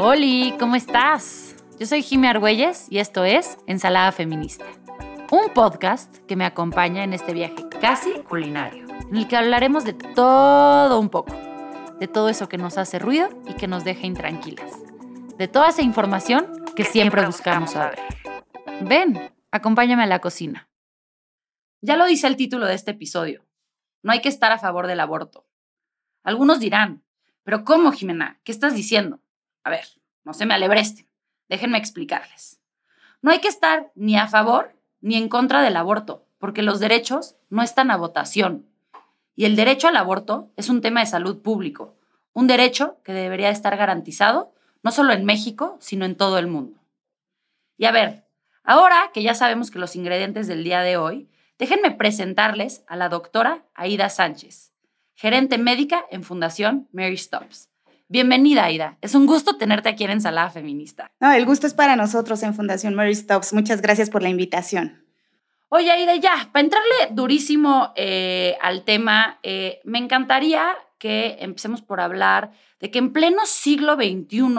Hola, ¿cómo estás? Yo soy Jimmy Argüelles y esto es Ensalada Feminista, un podcast que me acompaña en este viaje casi culinario, en el que hablaremos de todo un poco, de todo eso que nos hace ruido y que nos deja intranquilas, de toda esa información que, siempre, buscamos saber. Ven, acompáñame a la cocina. Ya lo dice el título de este episodio, no hay que estar a favor del aborto. Algunos dirán, pero ¿cómo, Jimena? ¿Qué estás diciendo? A ver, no se me alebreste. Déjenme explicarles. No hay que estar ni a favor ni en contra del aborto, porque los derechos no están a votación. Y el derecho al aborto es un tema de salud público, un derecho que debería estar garantizado no solo en México, sino en todo el mundo. Y a ver, ahora que ya sabemos que los ingredientes del día de hoy, déjenme presentarles a la doctora Aida Sánchez, gerente médica en Fundación Mary Stops. Bienvenida, Aida. Es un gusto tenerte aquí en Ensalada Feminista. No, el gusto es para nosotros en Fundación Mary Stops. Muchas gracias por la invitación. Oye, Aida, ya, para entrarle durísimo eh, al tema, eh, me encantaría que empecemos por hablar de que en pleno siglo XXI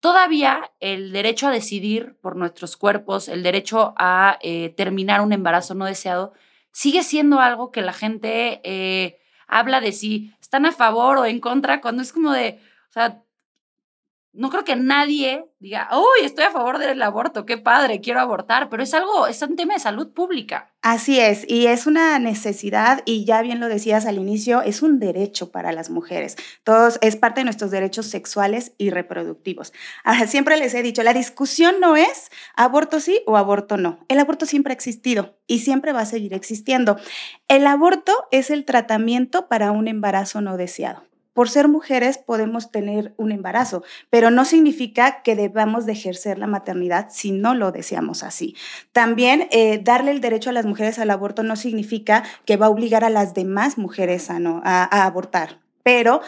todavía el derecho a decidir por nuestros cuerpos, el derecho a eh, terminar un embarazo no deseado, sigue siendo algo que la gente habla de si están a favor o en contra, cuando es como de, o sea, no creo que nadie diga, uy, estoy a favor del aborto, qué padre, quiero abortar, pero es algo, es un tema de salud pública. Así es, y es una necesidad, y ya bien lo decías al inicio, es un derecho para las mujeres. Todos, es parte de nuestros derechos sexuales y reproductivos. Ahora, siempre les he dicho, la discusión no es aborto sí o aborto no. El aborto siempre ha existido y siempre va a seguir existiendo. El aborto es el tratamiento para un embarazo no deseado por ser mujeres podemos tener un embarazo, pero no significa que debamos de ejercer la maternidad si no lo deseamos así. También eh, darle el derecho a las mujeres al aborto no significa que va a obligar a las demás mujeres a, no, a abortar pero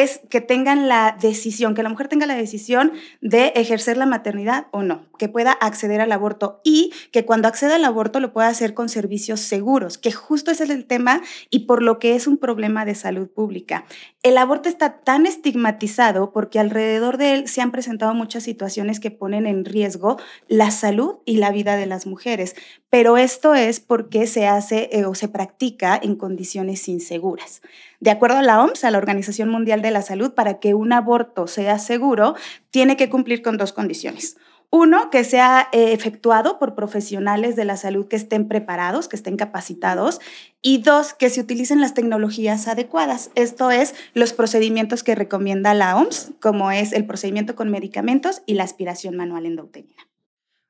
es que tengan la decisión, que la mujer tenga la decisión de ejercer la maternidad o no, que pueda acceder al aborto y que cuando acceda al aborto lo pueda hacer con servicios seguros, que justo ese es el tema y por lo que es un problema de salud pública. El aborto está tan estigmatizado porque alrededor de él se han presentado muchas situaciones que ponen en riesgo la salud y la vida de las mujeres, pero esto es porque se hace eh, o se practica en condiciones inseguras. De acuerdo a la OMS, a la Organización Mundial de la Salud, para que un aborto sea seguro, tiene que cumplir con dos condiciones. Uno, que sea eh, efectuado por profesionales de la salud que estén preparados, que estén capacitados. Y dos, que se utilicen las tecnologías adecuadas. Esto es los procedimientos que recomienda la OMS, como es el procedimiento con medicamentos y la aspiración manual endouterina.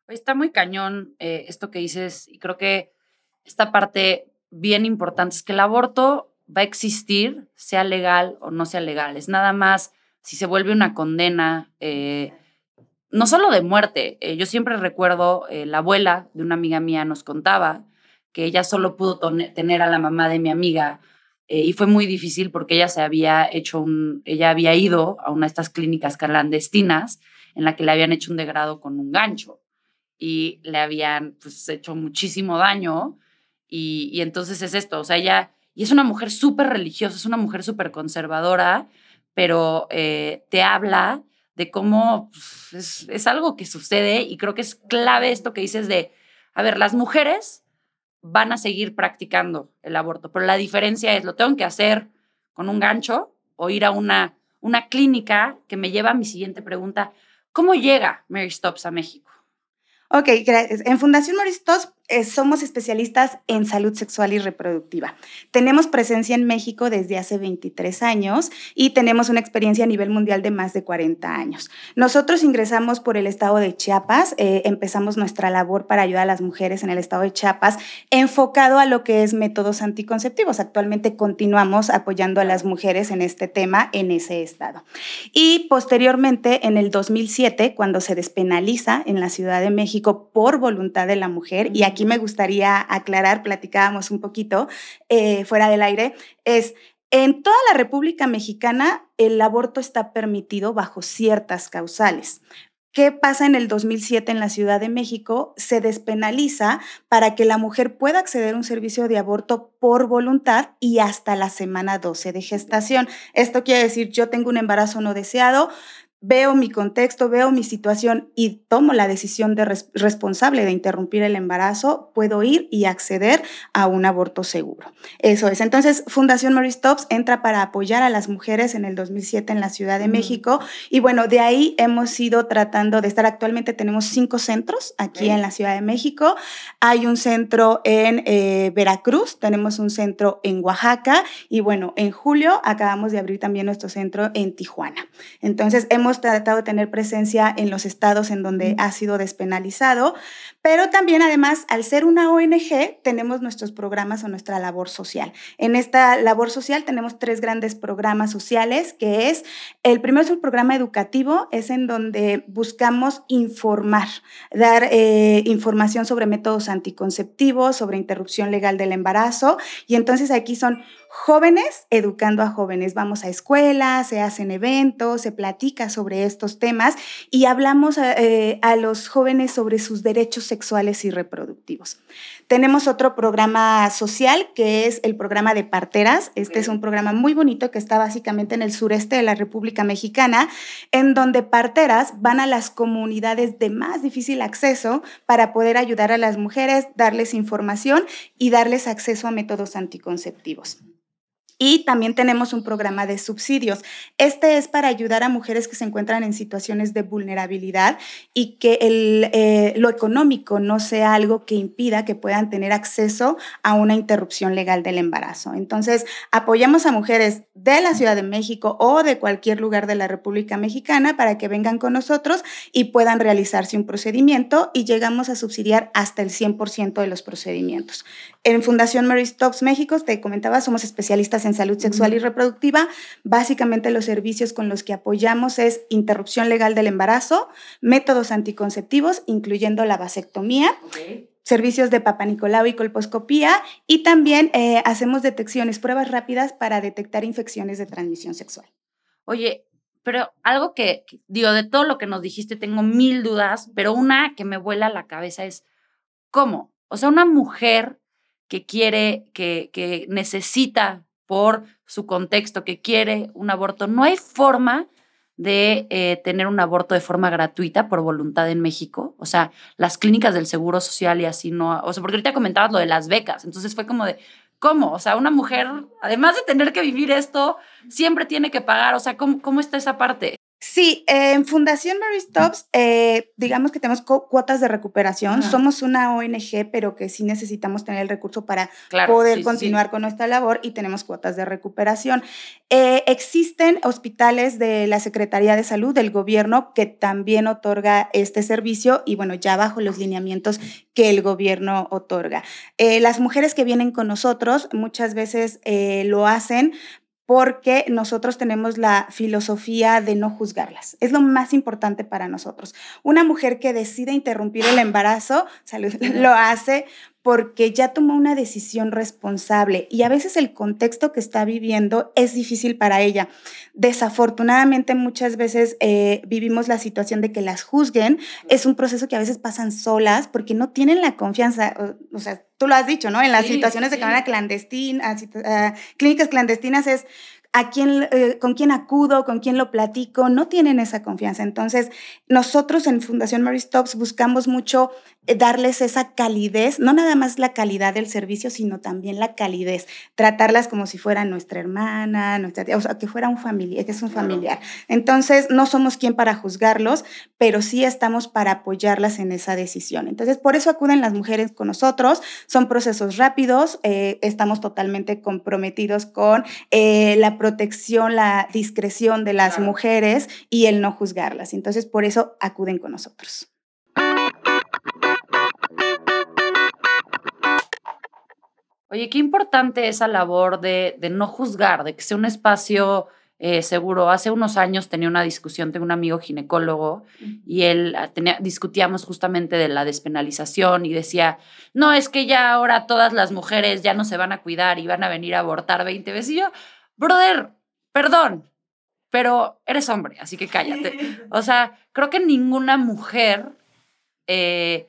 Está muy cañón eh, esto que dices y creo que esta parte bien importante es que el aborto va a existir, sea legal o no sea legal. Es nada más si se vuelve una condena, eh, no solo de muerte. Eh, yo siempre recuerdo, la abuela de una amiga mía nos contaba que ella solo pudo tener a la mamá de mi amiga y fue muy difícil porque ella se había hecho un, ella había ido a una de estas clínicas clandestinas en la que le habían hecho un degrado con un gancho y le habían pues, hecho muchísimo daño y, y entonces es esto, o sea, ella y es una mujer súper religiosa, es una mujer súper conservadora, pero eh, te habla de cómo pues, es, algo que sucede y creo que es clave esto que dices de, a ver, las mujeres van a seguir practicando el aborto, pero la diferencia es, lo tengo que hacer con un gancho o ir a una, una clínica que me lleva a mi siguiente pregunta, ¿cómo llega Mary Stops a México? Ok, gracias. En Fundación Moristos eh, somos especialistas en salud sexual y reproductiva. Tenemos presencia en México desde hace 23 años y tenemos una experiencia a nivel mundial de más de 40 años. Nosotros ingresamos por el estado de Chiapas, eh, empezamos nuestra labor para ayudar a las mujeres en el estado de Chiapas, enfocado a lo que es métodos anticonceptivos. Actualmente continuamos apoyando a las mujeres en este tema en ese estado. Y posteriormente, en el 2007, cuando se despenaliza en la Ciudad de México por voluntad de la mujer, y aquí me gustaría aclarar, platicábamos un poquito eh, fuera del aire, es en toda la República Mexicana el aborto está permitido bajo ciertas causales. ¿Qué pasa en el 2007 en la Ciudad de México? Se despenaliza para que la mujer pueda acceder a un servicio de aborto por voluntad y hasta la semana 12 de gestación. Esto quiere decir, yo tengo un embarazo no deseado, veo mi contexto, veo mi situación y tomo la decisión de responsable de interrumpir el embarazo, puedo ir y acceder a un aborto seguro. Eso es. Entonces, Fundación Mary Stops entra para apoyar a las mujeres en el 2007 en la Ciudad de México y bueno, de ahí hemos ido tratando de estar. Actualmente tenemos cinco centros aquí en la Ciudad de México. Hay un centro en eh, Veracruz, tenemos un centro en Oaxaca y bueno, en julio acabamos de abrir también nuestro centro en Tijuana. Entonces, hemos tratado de tener presencia en los estados en donde ha sido despenalizado, pero también además, al ser una ONG, tenemos nuestros programas o nuestra labor social. En esta labor social tenemos tres grandes programas sociales, que es, el primero es un programa educativo, es en donde buscamos informar, dar eh, información sobre métodos anticonceptivos, sobre interrupción legal del embarazo, y entonces aquí son jóvenes educando a jóvenes. Vamos a escuelas, se hacen eventos, se platica sobre estos temas y hablamos eh, a, los jóvenes sobre sus derechos sexuales y reproductivos. Tenemos otro programa social que es el programa de parteras. Este es un programa muy bonito que está básicamente en el sureste de la República Mexicana, en donde parteras van a las comunidades de más difícil acceso para poder ayudar a las mujeres, darles información y darles acceso a métodos anticonceptivos. Y también tenemos un programa de subsidios. Este es para ayudar a mujeres que se encuentran en situaciones de vulnerabilidad y que el, eh, lo económico no sea algo que impida que puedan tener acceso a una interrupción legal del embarazo. Entonces, apoyamos a mujeres de la Ciudad de México o de cualquier lugar de la República Mexicana para que vengan con nosotros y puedan realizarse un procedimiento y llegamos a subsidiar hasta el 100% de los procedimientos. En Fundación Mary Stops México, te comentaba, somos especialistas en salud sexual y reproductiva. Básicamente los servicios con los que apoyamos es interrupción legal del embarazo, métodos anticonceptivos, incluyendo la vasectomía. servicios de papanicolau y colposcopía y también eh, hacemos detecciones, pruebas rápidas para detectar infecciones de transmisión sexual. Oye, pero algo que, digo, de todo lo que nos dijiste tengo mil dudas, pero una que me vuela la cabeza es, ¿cómo? O sea, una mujer que quiere, que, que necesita por su contexto, que quiere un aborto. No hay forma de eh, tener un aborto de forma gratuita por voluntad en México. O sea, las clínicas del Seguro Social y así no. O sea, porque ahorita comentabas lo de las becas. Entonces fue como de, ¿cómo? O sea, una mujer, además de tener que vivir esto, siempre tiene que pagar. O sea, ¿cómo, cómo está esa parte? Sí, en Fundación Mary Stops, eh, digamos que tenemos cuotas de recuperación. Somos una ONG, pero que sí necesitamos tener el recurso para poder continuar con nuestra labor y tenemos cuotas de recuperación. Eh, existen hospitales de la Secretaría de Salud del gobierno que también otorga este servicio y bueno, ya bajo los lineamientos que el gobierno otorga. Eh, las mujeres que vienen con nosotros muchas veces lo hacen porque nosotros tenemos la filosofía de no juzgarlas. Es lo más importante para nosotros. Una mujer que decide interrumpir el embarazo, lo hace porque ya tomó una decisión responsable y a veces el contexto que está viviendo es difícil para ella. Desafortunadamente muchas veces eh, vivimos la situación de que las juzguen. Es un proceso que a veces pasan solas porque no tienen la confianza, o, sea, tú lo has dicho, ¿no? En las situaciones de cámara clandestina, clínicas clandestinas es a quién, eh, con quién acudo, con quién lo platico, no tienen esa confianza. Entonces, nosotros en Fundación Mary Stops buscamos mucho eh, darles esa calidez, no nada más la calidad del servicio, sino también la calidez, tratarlas como si fuera nuestra hermana, nuestra o sea, que fuera un familiar, que es un familiar. Entonces, no somos quien para juzgarlos, pero sí estamos para apoyarlas en esa decisión. Entonces, por eso acuden las mujeres con nosotros, son procesos rápidos, eh, estamos totalmente comprometidos con la protección, la discreción de las mujeres y el no juzgarlas. Entonces, por eso acuden con nosotros. Oye, qué importante esa labor de, no juzgar, de que sea un espacio eh, seguro. Hace unos años tenía una discusión, tengo un amigo ginecólogo y él ah, tenía, discutíamos justamente de la despenalización y decía, no, es que ya ahora todas las mujeres ya no se van a cuidar y van a venir a abortar 20 veces. Y yo, brother, perdón, pero eres hombre, así que cállate. O sea, creo que ninguna mujer eh,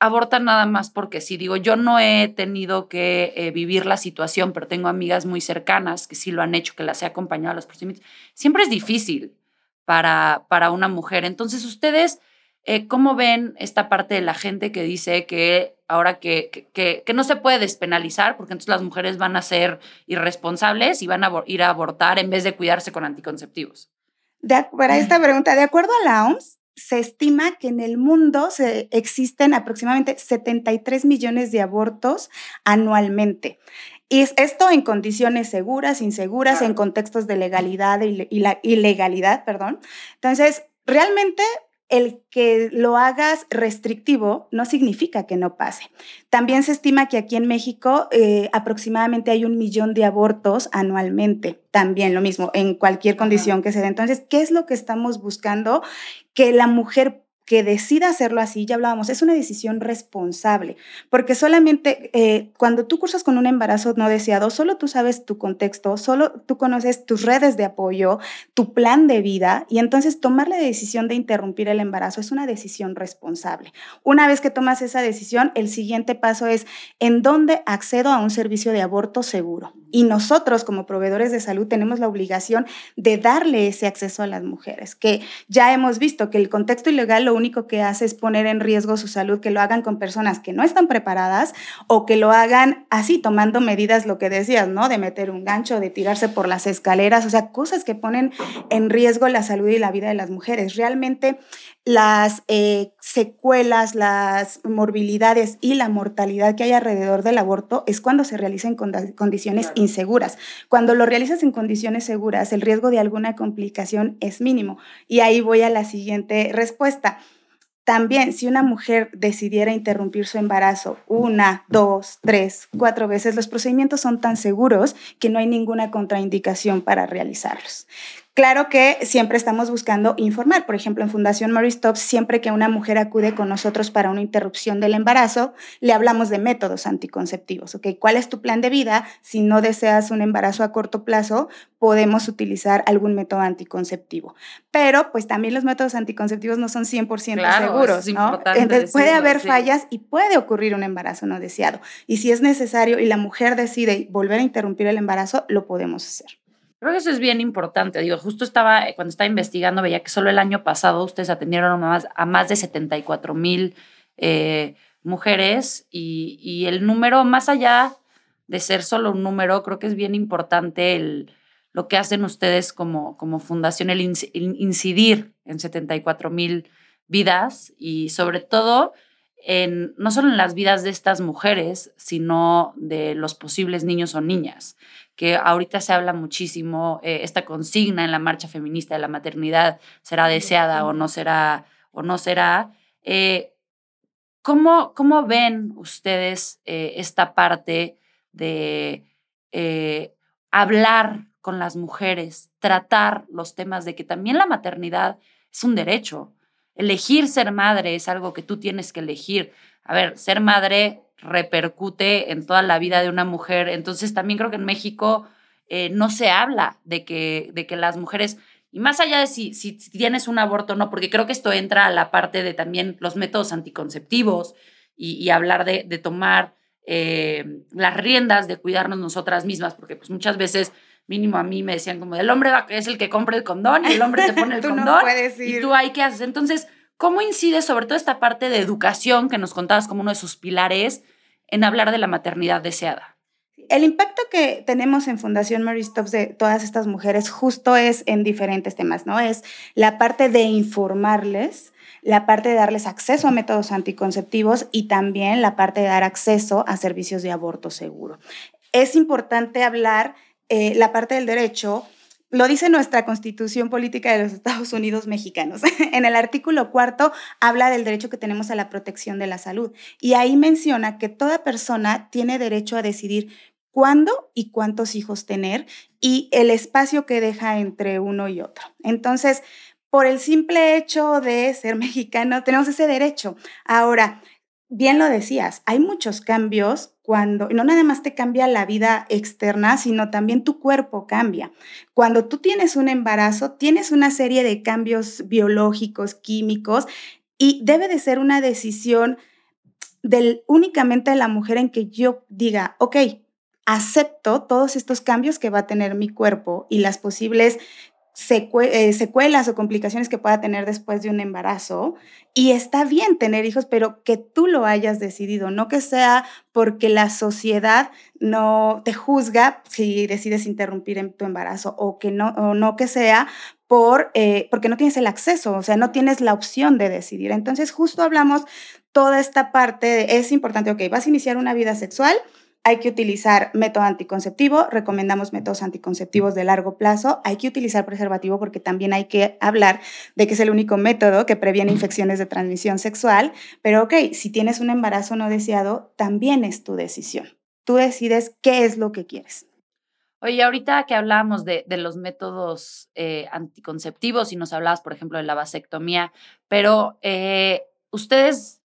aborta nada más porque si digo, yo no he tenido que eh, vivir la situación, pero tengo amigas muy cercanas que sí lo han hecho, que las he acompañado a los procedimientos. Siempre es difícil. para, para una mujer. Entonces, ustedes, eh, ¿cómo ven esta parte de la gente que dice que ahora que, que, que, no se puede despenalizar, porque entonces las mujeres van a ser irresponsables y van a ir a abortar en vez de cuidarse con anticonceptivos? para esta pregunta, de acuerdo a la OMS, se estima que en el mundo se existen aproximadamente 73 millones de abortos anualmente. Y esto en condiciones seguras, inseguras, en contextos de legalidad y ilegalidad, perdón. Entonces, realmente el que lo hagas restrictivo no significa que no pase. También se estima que aquí en México eh, aproximadamente hay un millón de abortos anualmente. También lo mismo, en cualquier condición que se dé. Entonces, ¿qué es lo que estamos buscando? Que la mujer que decida hacerlo así, ya hablábamos, es una decisión responsable, porque solamente eh, cuando tú cursas con un embarazo no deseado, solo tú sabes tu contexto, solo tú conoces tus redes de apoyo, tu plan de vida, y entonces tomar la decisión de interrumpir el embarazo es una decisión responsable. Una vez que tomas esa decisión, el siguiente paso es en dónde accedo a un servicio de aborto seguro. Y nosotros como proveedores de salud tenemos la obligación de darle ese acceso a las mujeres, que ya hemos visto que el contexto ilegal lo único que hace es poner en riesgo su salud, que lo hagan con personas que no están preparadas o que lo hagan así, tomando medidas, lo que decías, ¿no? De meter un gancho, de tirarse por las escaleras, o sea, cosas que ponen en riesgo la salud y la vida de las mujeres. Realmente las eh, secuelas, las morbilidades y la mortalidad que hay alrededor del aborto es cuando se realiza en condiciones inseguras. Cuando lo realizas en condiciones seguras, el riesgo de alguna complicación es mínimo. Y ahí voy a la siguiente respuesta. También, si una mujer decidiera interrumpir su embarazo una, dos, tres, cuatro veces, los procedimientos son tan seguros que no hay ninguna contraindicación para realizarlos. Claro que siempre estamos buscando informar. Por ejemplo, en Fundación Mary Stops, siempre que una mujer acude con nosotros para una interrupción del embarazo, le hablamos de métodos anticonceptivos. ¿ok? ¿Cuál es tu plan de vida? Si no deseas un embarazo a corto plazo, podemos utilizar algún método anticonceptivo. Pero, pues también los métodos anticonceptivos no son 100% seguros. ¿no? Entonces, puede haber fallas y puede ocurrir un embarazo no deseado. Y si es necesario y la mujer decide volver a interrumpir el embarazo, lo podemos hacer. Creo que eso es bien importante. Digo, justo estaba, cuando estaba investigando, veía que solo el año pasado ustedes atendieron a más, a más de 74 mil eh, mujeres y, el número, más allá de ser solo un número, creo que es bien importante el, lo que hacen ustedes como, como fundación, el, incidir en 74 mil vidas y sobre todo en, no solo en las vidas de estas mujeres, sino de los posibles niños o niñas que ahorita se habla muchísimo, eh, esta consigna en la marcha feminista de la maternidad será deseada o no será, o no será. Eh, ¿cómo, ¿cómo, ven ustedes eh, esta parte de hablar con las mujeres, tratar los temas de que también la maternidad es un derecho? Elegir ser madre es algo que tú tienes que elegir. A ver, ser madre repercute en toda la vida de una mujer. Entonces también creo que en México eh, no se habla de que, de que las mujeres, y más allá de si, si tienes un aborto o no, porque creo que esto entra a la parte de también los métodos anticonceptivos y, hablar de, de tomar eh, las riendas de cuidarnos nosotras mismas, porque pues muchas veces mínimo a mí me decían como el hombre es el que compra el condón y el hombre te pone el condón y tú hay que hacer. Entonces, ¿cómo incide sobre todo esta parte de educación que nos contabas como uno de sus pilares en hablar de la maternidad deseada? El impacto que tenemos en Fundación Mary Stops de todas estas mujeres justo es en diferentes temas, ¿no? Es la parte de informarles, la parte de darles acceso a métodos anticonceptivos y también la parte de dar acceso a servicios de aborto seguro. Es importante hablar eh, la parte del derecho lo dice nuestra constitución política de los Estados Unidos mexicanos. en el artículo cuarto habla del derecho que tenemos a la protección de la salud y ahí menciona que toda persona tiene derecho a decidir cuándo y cuántos hijos tener y el espacio que deja entre uno y otro. Entonces, por el simple hecho de ser mexicano, tenemos ese derecho. Ahora, bien lo decías, hay muchos cambios cuando, no nada más te cambia la vida externa, sino también tu cuerpo cambia. Cuando tú tienes un embarazo, tienes una serie de cambios biológicos, químicos, y debe de ser una decisión del, únicamente de la mujer en que yo diga, ok, acepto todos estos cambios que va a tener mi cuerpo y las posibles secuelas o complicaciones que pueda tener después de un embarazo. Y está bien tener hijos, pero que tú lo hayas decidido, no que sea porque la sociedad no te juzga si decides interrumpir en tu embarazo o que no, o no que sea por, eh, porque no tienes el acceso, o sea, no tienes la opción de decidir. Entonces, justo hablamos toda esta parte, de, es importante, ok, vas a iniciar una vida sexual, hay que utilizar método anticonceptivo, recomendamos métodos anticonceptivos de largo plazo, hay que utilizar preservativo porque también hay que hablar de que es el único método que previene infecciones de transmisión sexual, pero ok, si tienes un embarazo no deseado, también es tu decisión. Tú decides qué es lo que quieres. Oye, ahorita que hablábamos de, los métodos eh, anticonceptivos y nos hablabas, por ejemplo, de la vasectomía, pero eh, ustedes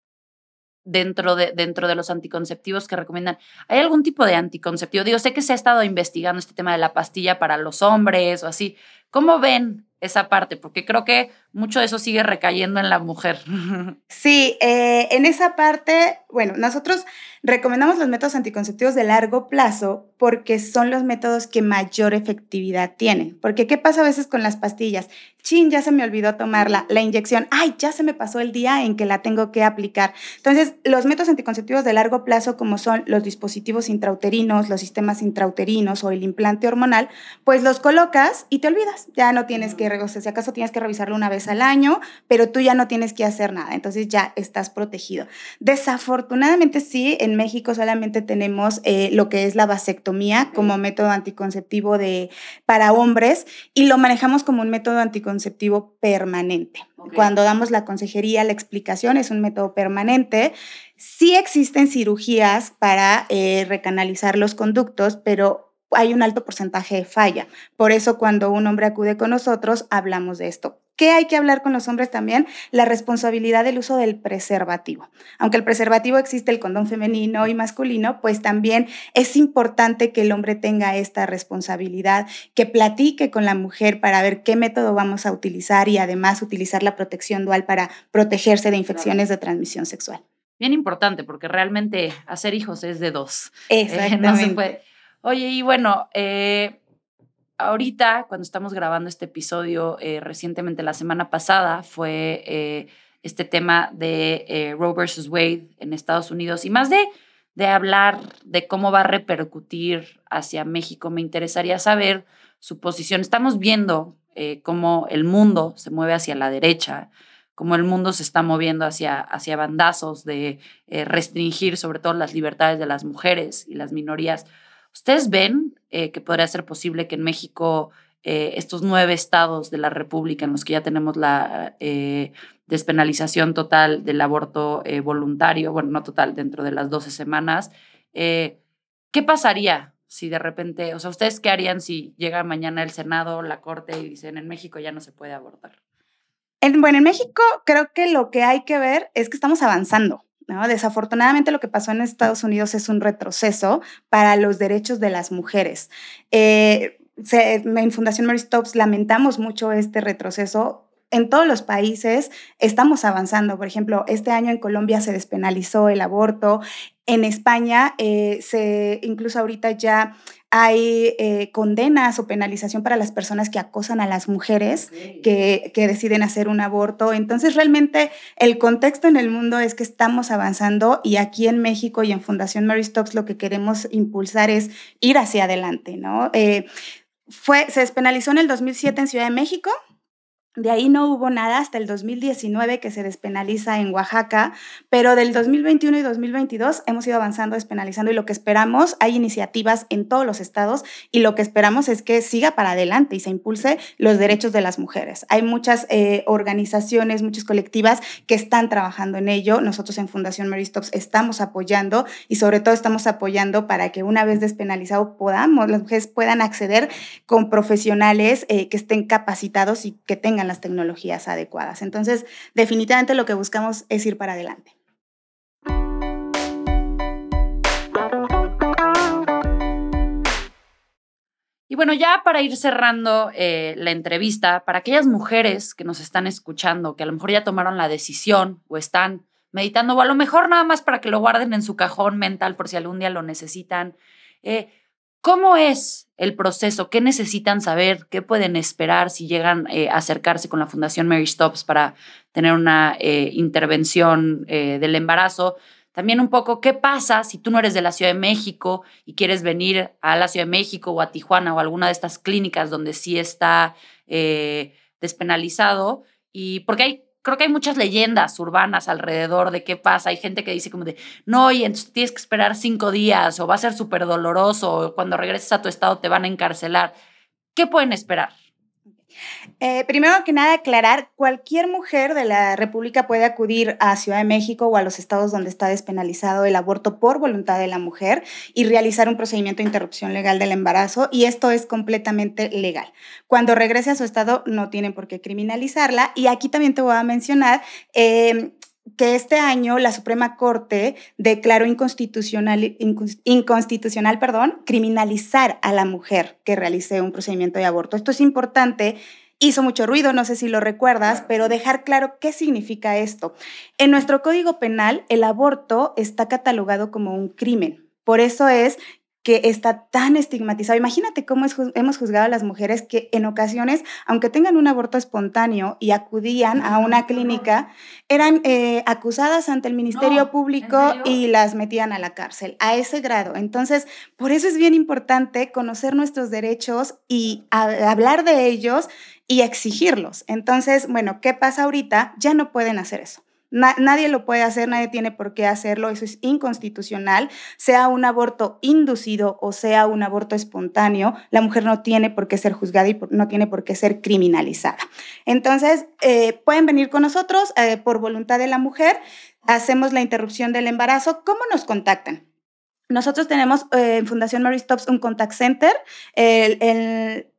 dentro de, dentro de los anticonceptivos que recomiendan. ¿Hay algún tipo de anticonceptivo? Digo, sé que se ha estado investigando este tema de la pastilla para los hombres o así. ¿Cómo ven esa parte? Porque creo que mucho de eso sigue recayendo en la mujer. Sí, eh, en esa parte, bueno, nosotros recomendamos los métodos anticonceptivos de largo plazo porque son los métodos que mayor efectividad tienen. Porque ¿qué pasa a veces con las pastillas? Chin, ya se me olvidó tomarla, la inyección, ay, ya se me pasó el día en que la tengo que aplicar. Entonces, los métodos anticonceptivos de largo plazo, como son los dispositivos intrauterinos, los sistemas intrauterinos o el implante hormonal, pues los colocas y te olvidas. Ya no tienes que, o sea, si acaso tienes que revisarlo una vez al año, pero tú ya no tienes que hacer nada. Entonces ya estás protegido. Desafortunadamente sí, en México solamente tenemos eh, lo que es la vasectomía como método anticonceptivo de, para hombres y lo manejamos como un método anticonceptivo permanente. Cuando damos la consejería, la explicación es un método permanente. Sí existen cirugías para eh, recanalizar los conductos, pero hay un alto porcentaje de falla. Por eso cuando un hombre acude con nosotros, hablamos de esto. ¿Qué hay que hablar con los hombres también? La responsabilidad del uso del preservativo. Aunque el preservativo existe el condón femenino y masculino, pues también es importante que el hombre tenga esta responsabilidad, que platique con la mujer para ver qué método vamos a utilizar y además utilizar la protección dual para protegerse de infecciones de transmisión sexual. Bien importante, porque realmente hacer hijos es de dos. Exactamente. Oye, y bueno, eh, ahorita, cuando estamos grabando este episodio, eh, recientemente la semana pasada, fue eh, este tema de eh, Roe versus Wade en Estados Unidos. Y más de, de hablar de cómo va a repercutir hacia México, me interesaría saber su posición. Estamos viendo cómo el mundo se mueve hacia la derecha, cómo el mundo se está moviendo hacia, hacia bandazos de restringir sobre todo las libertades de las mujeres y las minorías. ¿Ustedes ven eh, que podría ser posible que en México eh, estos nueve estados de la República en los que ya tenemos la eh, despenalización total del aborto voluntario, bueno, no total, dentro de las 12 semanas, ¿qué pasaría si de repente, o sea, ¿ustedes qué harían si llega mañana el Senado, la Corte y dicen en México ya no se puede abortar? bueno, en México creo que lo que hay que ver es que estamos avanzando. Desafortunadamente lo que pasó en Estados Unidos es un retroceso para los derechos de las mujeres. Eh, en Fundación Mary Stopes lamentamos mucho este retroceso en todos los países estamos avanzando. Por ejemplo, este año en Colombia se despenalizó el aborto. En España, eh, se, incluso ahorita ya hay eh, condenas o penalización para las personas que acosan a las mujeres que, que, deciden hacer un aborto. Entonces, realmente el contexto en el mundo es que estamos avanzando y aquí en México y en Fundación Mary Stopes lo que queremos impulsar es ir hacia adelante, ¿no? Eh, fue, se despenalizó en el 2007 en Ciudad de México, de ahí no hubo nada hasta el 2019 que se despenaliza en Oaxaca, pero del 2021 y 2022 hemos ido avanzando, despenalizando y lo que esperamos, hay iniciativas en todos los estados y lo que esperamos es que siga para adelante y se impulse los derechos de las mujeres. Hay muchas eh, organizaciones, muchas colectivas que están trabajando en ello. Nosotros en Fundación Mary Stops estamos apoyando y sobre todo estamos apoyando para que una vez despenalizado podamos, las mujeres puedan acceder con profesionales eh, que estén capacitados y que tengan las tecnologías adecuadas. Entonces, definitivamente lo que buscamos es ir para adelante. Y bueno, ya para ir cerrando eh, la entrevista, para aquellas mujeres que nos están escuchando, que a lo mejor ya tomaron la decisión o están meditando, o a lo mejor nada más para que lo guarden en su cajón mental por si algún día lo necesitan, eh, ¿Cómo es el proceso? ¿Qué necesitan saber? ¿Qué pueden esperar si llegan eh, a acercarse con la Fundación Mary Stops para tener una eh, intervención eh, del embarazo? También un poco, ¿qué pasa si tú no eres de la Ciudad de México y quieres venir a la Ciudad de México o a Tijuana o a alguna de estas clínicas donde sí está despenalizado? Y porque hay creo que hay muchas leyendas urbanas alrededor de qué pasa. Hay gente que dice como de, no, y entonces tienes que esperar cinco días o va a ser súper doloroso o cuando regreses a tu estado te van a encarcelar. ¿Qué pueden esperar? Eh, primero que nada, aclarar, cualquier mujer de la República puede acudir a Ciudad de México o a los estados donde está despenalizado el aborto por voluntad de la mujer y realizar un procedimiento de interrupción legal del embarazo y esto es completamente legal. Cuando regrese a su estado no tienen por qué criminalizarla y aquí también te voy a mencionar... Eh, que este año la Suprema Corte declaró inconstitucional, inconstitucional perdón, criminalizar a la mujer que realice un procedimiento de aborto. Esto es importante. Hizo mucho ruido, no sé si lo recuerdas, pero dejar claro qué significa esto. En nuestro Código Penal, el aborto está catalogado como un crimen. Por eso es que está tan estigmatizado. Imagínate cómo hemos juzgado a las mujeres que en ocasiones, aunque tengan un aborto espontáneo y acudían a una clínica, eran eh, acusadas ante el Ministerio Público y las metían a la cárcel, a ese grado. Entonces, por eso es bien importante conocer nuestros derechos y hablar de ellos y exigirlos. Entonces, bueno, ¿qué pasa ahorita? Ya no pueden hacer eso nadie lo puede hacer, nadie tiene por qué hacerlo, eso es inconstitucional, sea un aborto inducido o sea un aborto espontáneo, la mujer no tiene por qué ser juzgada y no tiene por qué ser criminalizada. Entonces, eh, pueden venir con nosotros eh, por voluntad de la mujer, hacemos la interrupción del embarazo. ¿Cómo nos contactan? Nosotros tenemos eh, en Fundación Mary Stops un contact center.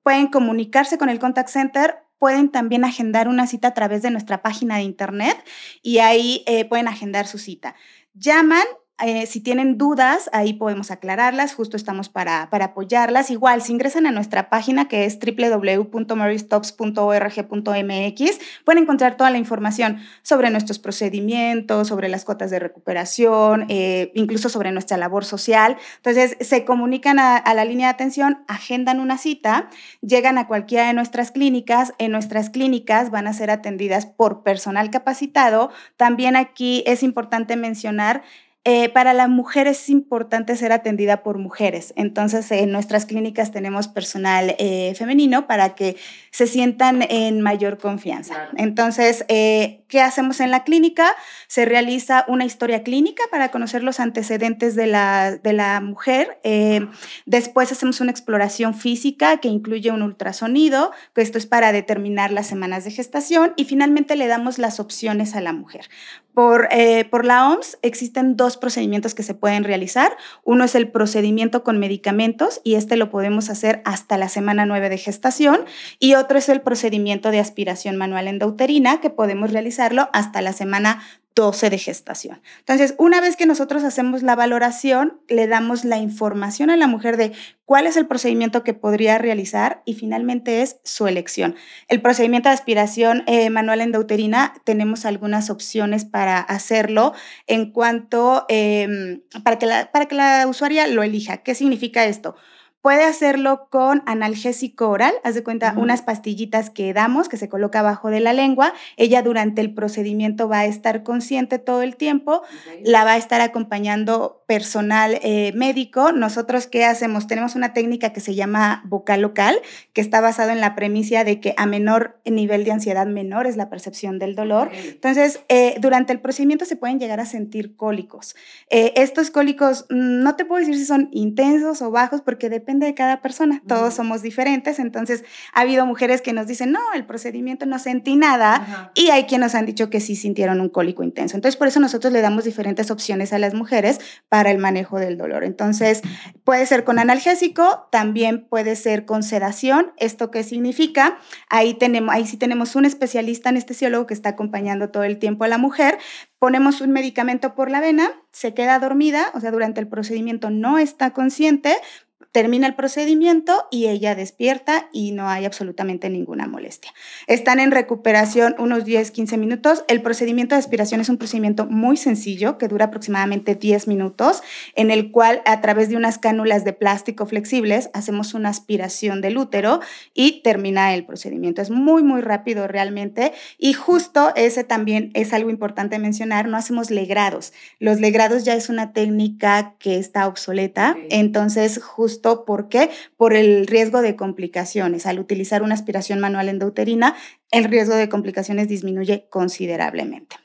pueden comunicarse con el contact center pueden también agendar una cita a través de nuestra página de internet y ahí eh, pueden agendar su cita. Llaman eh, si tienen dudas, ahí podemos aclararlas, justo estamos para, para apoyarlas. Igual, si ingresan a nuestra página que es www.marystops.org.mx, pueden encontrar toda la información sobre nuestros procedimientos, sobre las cuotas de recuperación, eh, incluso sobre nuestra labor social. Entonces, se comunican a, a la línea de atención, agendan una cita, llegan a cualquiera de nuestras clínicas. En nuestras clínicas van a ser atendidas por personal capacitado. También aquí es importante mencionar eh, para la mujer es importante ser atendida por mujeres. Entonces, en nuestras clínicas tenemos personal eh, femenino para que se sientan en mayor confianza. Entonces, eh, ¿qué hacemos en la clínica? Se realiza una historia clínica para conocer los antecedentes de la, de la mujer. después hacemos una exploración física que incluye un ultrasonido, que esto es para determinar las semanas de gestación. Y finalmente le damos las opciones a la mujer. Por, por la OMS existen dos procedimientos que se pueden realizar. Uno es el procedimiento con medicamentos y este lo podemos hacer hasta la semana 9 de gestación y otro es el procedimiento de aspiración manual endouterina que podemos realizarlo hasta la semana 12 de gestación. Entonces, una vez que nosotros hacemos la valoración, le damos la información a la mujer de cuál es el procedimiento que podría realizar y finalmente es su elección. El procedimiento de aspiración eh, manual endouterina, tenemos algunas opciones para hacerlo en cuanto, em, para, que para que la usuaria lo elija. ¿Qué significa esto? Puede hacerlo con analgésico oral, haz de cuenta, unas pastillitas que damos, que se coloca abajo de la lengua. Ella durante el procedimiento va a estar consciente todo el tiempo, la va a estar acompañando personal eh, médico. Nosotros, ¿qué hacemos? Tenemos una técnica que se llama vocal local, que está basado en la premisa de que a menor nivel de ansiedad, menor es la percepción del dolor. Entonces, eh, durante el procedimiento se pueden llegar a sentir cólicos. Eh, estos cólicos, mm, no te puedo decir si son intensos o bajos, porque depende depende de cada persona, todos somos diferentes, entonces ha habido mujeres que nos dicen, no, el procedimiento no sentí nada, y hay quienes nos han dicho que sí sintieron un cólico intenso. Entonces, por eso nosotros le damos diferentes opciones a las mujeres para el manejo del dolor. Entonces, puede ser con analgésico, también puede ser con sedación. ¿Esto qué significa? Ahí, tenemos, ahí sí tenemos un especialista anestesiólogo que está acompañando todo el tiempo a la mujer, ponemos un medicamento por la vena, se queda dormida, o sea, durante el procedimiento no está consciente, termina el procedimiento y ella despierta y no hay absolutamente ninguna molestia. Están en recuperación unos 10, 15 minutos. El procedimiento de aspiración es un procedimiento muy sencillo que dura aproximadamente 10 minutos, en el cual a través de unas cánulas de plástico flexibles hacemos una aspiración del útero y termina el procedimiento. Es muy, muy rápido realmente y justo ese también es algo importante mencionar, no hacemos legrados. Los legrados ya es una técnica que está obsoleta, entonces justo ¿por qué? Por el riesgo de complicaciones. Al utilizar una aspiración manual endouterina, el riesgo de complicaciones disminuye considerablemente.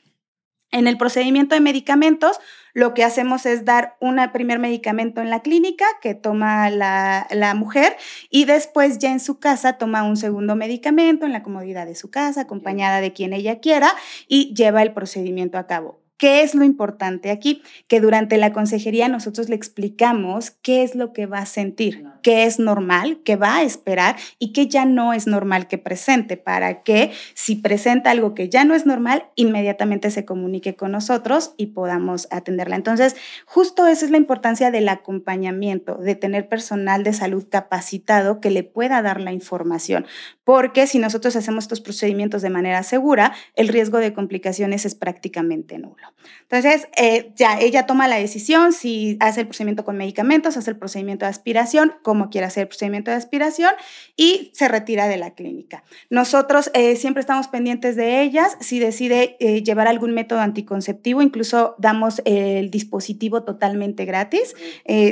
En el procedimiento de medicamentos, lo que hacemos es dar un primer medicamento en la clínica que toma la, la, mujer y después ya en su casa toma un segundo medicamento en la comodidad de su casa, acompañada de quien ella quiera y lleva el procedimiento a cabo. ¿Qué es lo importante aquí? Que durante la consejería nosotros le explicamos qué es lo que va a sentir, qué es normal, qué va a esperar y qué ya no es normal que presente, para que si presenta algo que ya no es normal, inmediatamente se comunique con nosotros y podamos atenderla. Entonces, justo esa es la importancia del acompañamiento, de tener personal de salud capacitado que le pueda dar la información, porque si nosotros hacemos estos procedimientos de manera segura, el riesgo de complicaciones es prácticamente nulo. Entonces, eh, ya ella toma la decisión si hace el procedimiento con medicamentos, hace el procedimiento de aspiración, como quiera hacer el procedimiento de aspiración y se retira de la clínica. Nosotros eh, siempre estamos pendientes de ellas. Si decide eh, llevar algún método anticonceptivo, incluso damos el dispositivo totalmente gratis,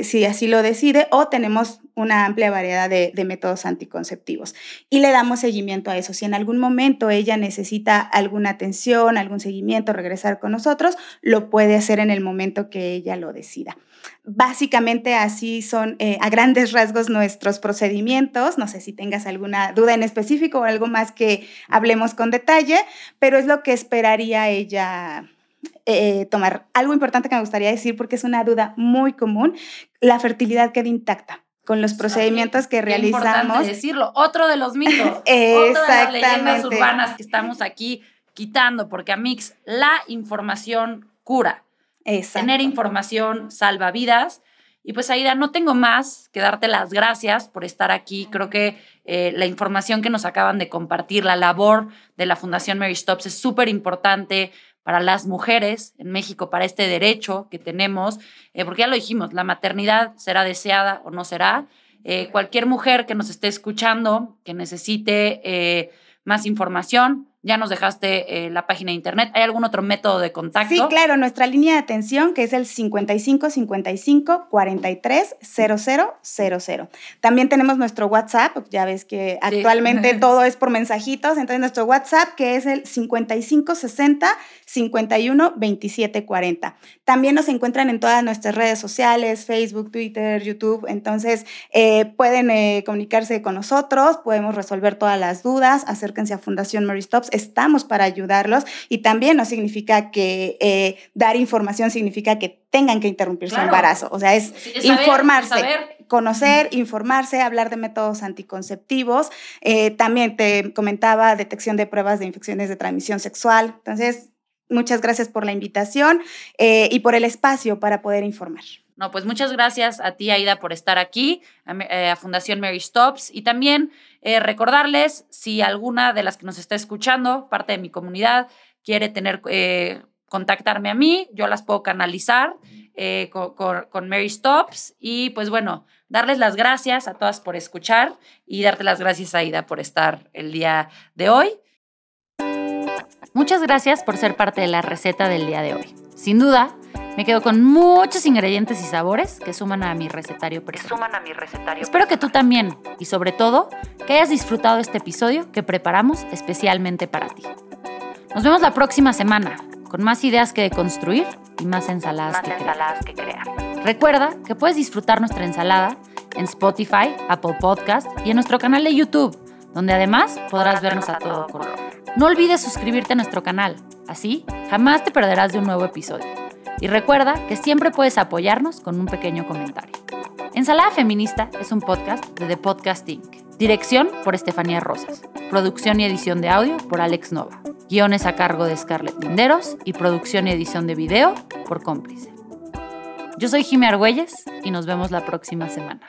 si así lo decide, o tenemos una amplia variedad de, de métodos anticonceptivos. Y le damos seguimiento a eso. Si en algún momento ella necesita alguna atención, algún seguimiento, regresar con nosotros, lo puede hacer en el momento que ella lo decida. Básicamente así son eh, a grandes rasgos nuestros procedimientos. No sé si tengas alguna duda en específico o algo más que hablemos con detalle, pero es lo que esperaría ella eh, tomar. Algo importante que me gustaría decir, porque es una duda muy común, la fertilidad queda intacta con los procedimientos que realizamos. Importante decirlo, otro de los mitos, Exactamente. otra de las leyendas urbanas que estamos aquí quitando, porque a Mix la información cura. Tener información salva vidas. Y pues Aida, no tengo más que darte las gracias por estar aquí. Creo que eh, la información que nos acaban de compartir, la labor de la Fundación Mary Stops es súper importante para las mujeres en México, para este derecho que tenemos, eh, porque ya lo dijimos, la maternidad será deseada o no será. Eh, cualquier mujer que nos esté escuchando, que necesite más información, ya nos dejaste eh, la página de internet. ¿Hay algún otro método de contacto? Sí, claro, nuestra línea de atención que es el 55 55 43 0000. También tenemos nuestro WhatsApp, ya ves que actualmente todo es por mensajitos, entonces nuestro WhatsApp que es el 55 60 51 27 40. También nos encuentran en todas nuestras redes sociales, Facebook, Twitter, YouTube, entonces eh, pueden eh, comunicarse con nosotros, podemos resolver todas las dudas, acérquense a Fundación Mary Stops estamos para ayudarlos y también no significa que eh, dar información significa que tengan que interrumpir su embarazo, o sea, es, informarse. Conocer, informarse, hablar de métodos anticonceptivos. Eh, también te comentaba detección de pruebas de infecciones de transmisión sexual. Entonces, muchas gracias por la invitación eh, y por el espacio para poder informar. No, pues muchas gracias a ti, Aida, por estar aquí, a, eh, Fundación Mary Stops y también eh, recordarles si alguna de las que nos está escuchando, parte de mi comunidad, quiere tener, eh, contactarme a mí, yo las puedo canalizar con, con, Mary Stops y pues bueno, darles las gracias a todas por escuchar y darte las gracias, Aida, por estar el día de hoy. Muchas gracias por ser parte de la receta del día de hoy. Sin duda, me quedo con muchos ingredientes y sabores que suman a mi recetario personal. Suman a mi recetario Espero que tú también y sobre todo que hayas disfrutado este episodio que preparamos especialmente para ti. Nos vemos la próxima semana con más ideas que construir y más ensaladas, que, ensaladas que crear. Recuerda que puedes disfrutar nuestra ensalada en Spotify, Apple Podcast y en nuestro canal de YouTube, donde además podrás vernos a todo color. No olvides suscribirte a nuestro canal, así jamás te perderás de un nuevo episodio. Y recuerda que siempre puedes apoyarnos con un pequeño comentario. Ensalada Feminista es un podcast de The Podcast Inc. Dirección por Estefanía Rosas. Producción y edición de audio por Alex Nova. Guiones a cargo de Scarlett Linderos y producción y edición de video por Cómplice. Yo soy Jimmy Argüelles y nos vemos la próxima semana.